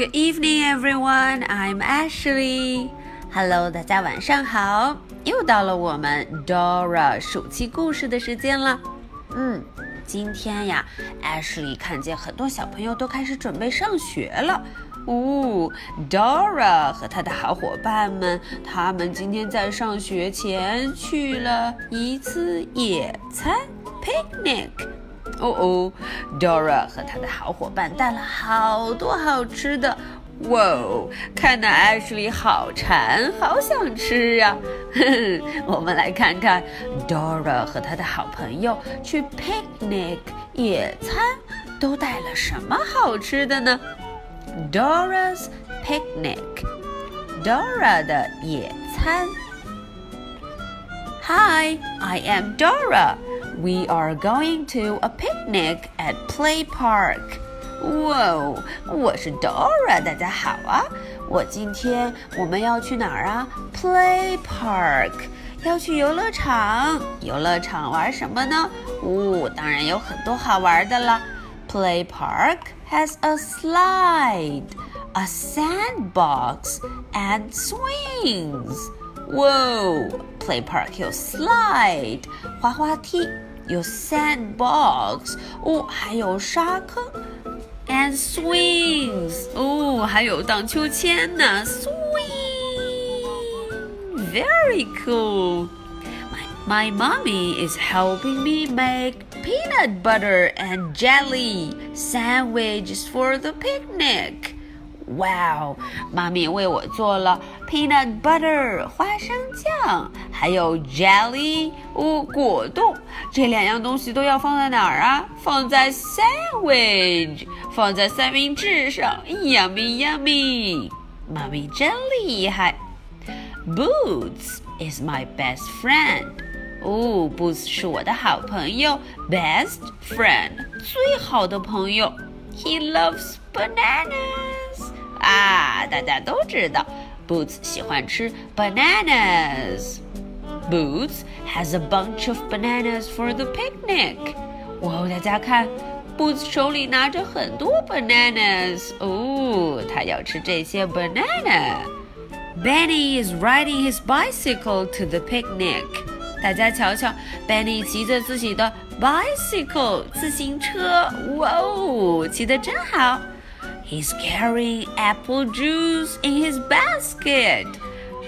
Good evening, everyone. I'm Ashley. Hello，大家晚上好。又到了我们 Dora 暑期故事的时间了。嗯，今天呀，Ashley 看见很多小朋友都开始准备上学了。哦，Dora 和他的好伙伴们，他们今天在上学前去了一次野餐 picnic。哦哦，Dora 和他的好伙伴带了好多好吃的。哇哦，看得 Ashley 好馋，好想吃呀！我们来看看 Dora 和他的好朋友去 picnic 野餐都带了什么好吃的呢？Dora's picnic，Dora 的野餐。Hi, I am Dora. We are going to a picnic at Play Park. 哇哦，我是 Dora，大家好啊！我今天我们要去哪儿啊？Play Park，要去游乐场。游乐场玩什么呢？哦，当然有很多好玩的了。Play Park has a slide, a sandbox, and swings. 哇哦，Play Park 有 slide 滑滑梯， 有 sandbox 哦，还有沙坑。and swings. 哦，还有荡秋千呢，swing. Very cool. My, my mommy is helping me make peanut butter and jelly sandwiches for the picnic. Wow，妈咪为我做了 peanut butter 花生酱，还有 jelly 哦果冻，这两样东西都要放在哪儿啊？放在 sandwich，放在三明治上，yummy yummy，妈咪真厉害。Boots is my best friend，哦，Boots 是我的好朋友，best friend 最好的朋友。He loves bananas。啊，大家都知道，Boots 喜欢吃 bananas。Boots has a bunch of bananas for the picnic。哇，大家看，Boots 手里拿着很多 bananas。哦，他要吃这些 banana。Benny is riding his bicycle to the picnic。大家瞧瞧，Benny 骑着自己的 bicycle 自行车，哇哦，骑得真好。 He's carrying apple juice in his basket。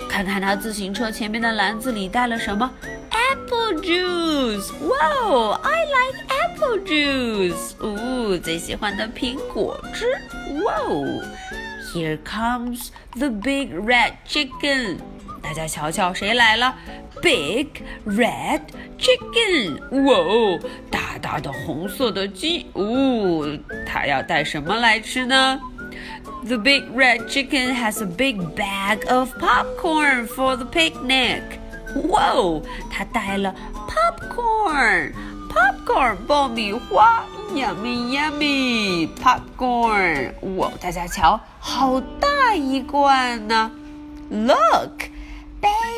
看看他自行车前面的篮子里带了什么？Apple juice。哇，I like apple juice。哦，最喜欢的苹果汁。哇，Here comes the big red chicken。大家瞧瞧，谁来了？Big red chicken。哇哦， 大的红色的鸡。哦，它要带什么来吃呢？The big red chicken has a big bag of popcorn for the picnic。哇哦，它带了 popcorn，popcorn 爆米花，yummy yummy popcorn。哇，大家瞧，好大一罐呢！Look。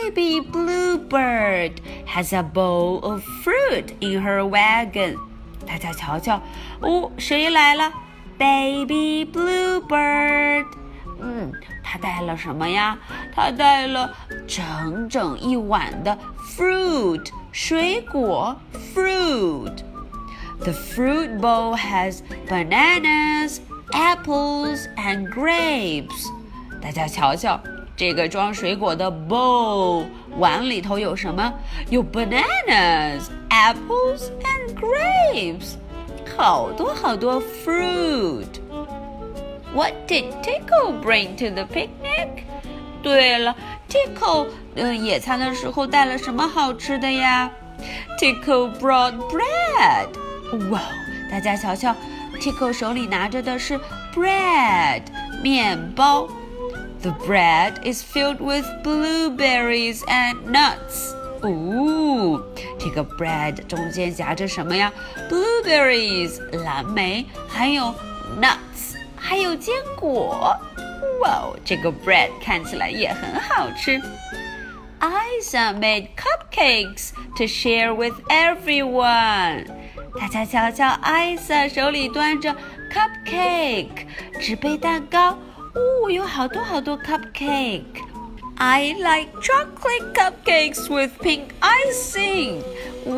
Baby Bluebird has a bowl of fruit in her wagon。大家瞧瞧，哦，谁来了？Baby Bluebird。嗯，他带了什么呀？他带了整整一碗的 fruit 水果 fruit。The fruit bowl has bananas, apples, and grapes。大家瞧瞧。 这个装水果的 bowl 碗里头有什么？有 bananas, apples and grapes，好多好多 fruit。What did Tickle bring to the picnic？对了，Tickle 呃野餐的时候带了什么好吃的呀？Tickle brought bread。哇，大家瞧瞧，Tickle 手里拿着的是 bread 面包。 The bread is filled with blueberries and nuts. 哦，这个 bread 中间夹着什么呀？Blueberries 蓝莓，还有 nuts 还有坚果。哇哦，这个 bread 看起来也很好吃。Isa made cupcakes to share with everyone. 大家瞧瞧，Isa 手里端着 cupcake 纸杯蛋糕。 哦，有好多好多 cupcake。I like chocolate cupcakes with pink icing.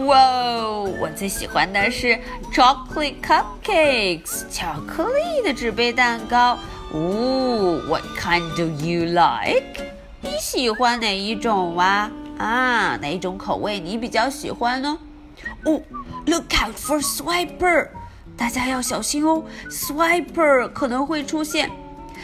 哇哦，我最喜欢的是 chocolate cupcakes，巧克力的纸杯蛋糕。哦，What kind do you like？你喜欢哪一种啊？啊，哪一种口味你比较喜欢呢？哦，Look out for Swiper！大家要小心哦，Swiper 可能会出现。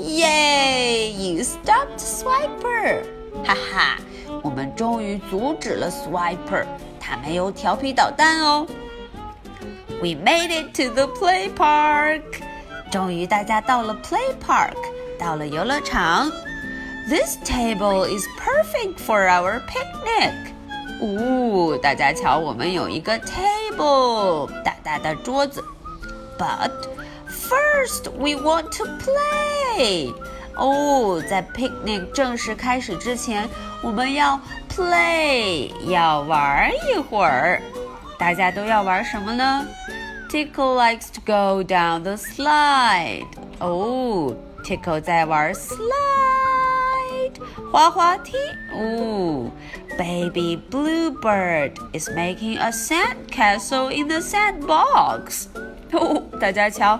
Yay! You stopped Swiper！哈哈，我们终于阻止了 Swiper，他没有调皮捣蛋哦。We made it to the play park！终于大家到了 play park，到了游乐场。This table is perfect for our picnic！呜，大家瞧，我们有一个 table，大大的桌子。But First, we want to play. 哦，在 picnic 正式开始之前，我们要 play，要玩一会儿。大家都要玩什么呢？Tickle likes to go down the slide. 哦，Tickle 在玩 slide，滑滑梯。哦，Baby Bluebird is making a sand castle in the sandbox. 哦，大家瞧。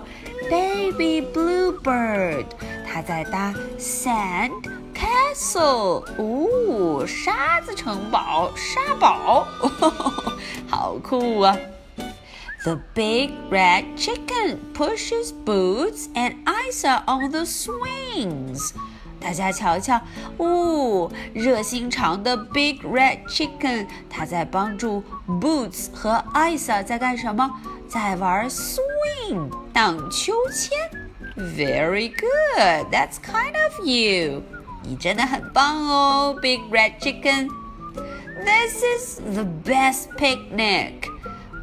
Baby bluebird，它在搭 sand castle，哦，沙子城堡，沙堡，哦好酷啊！The big red chicken pushes Boots and Isa on the swings。大家瞧瞧，哦，热心肠的 Big Red Chicken，它在帮助 Boots 和 Isa 在干什么？在玩 swing 荡秋千。Very good, that's kind of you. 你真的很棒哦，Big Red Chicken. This is the best picnic.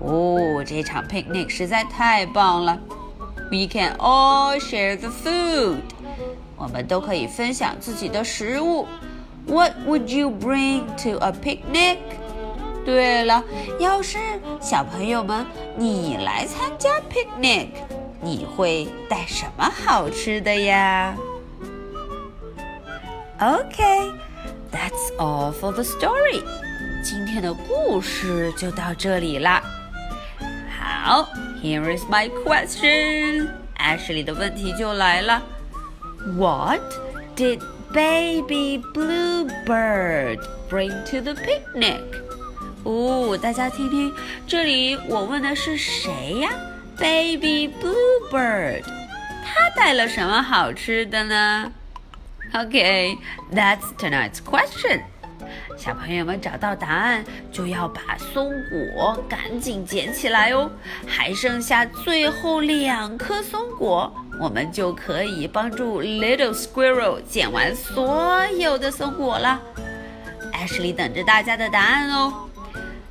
哦，这场 picnic 实在太棒了。We can all share the food. 我们都可以分享自己的食物。What would you bring to a picnic? 对了，要是小朋友们你来参加 picnic，你会带什么好吃的呀？Okay，that's all for the story。今天的故事就到这里啦。好，Here is my question。Ashley 的问题就来了。What did baby bluebird bring to the picnic? 哦，大家听听，这里我问的是谁呀？Baby Bluebird，他带了什么好吃的呢？OK，That's tonight's question。小朋友们找到答案，就要把松果赶紧捡起来哦。还剩下最后两颗松果，我们就可以帮助 Little Squirrel 捡完所有的松果了。Ashley 等着大家的答案哦。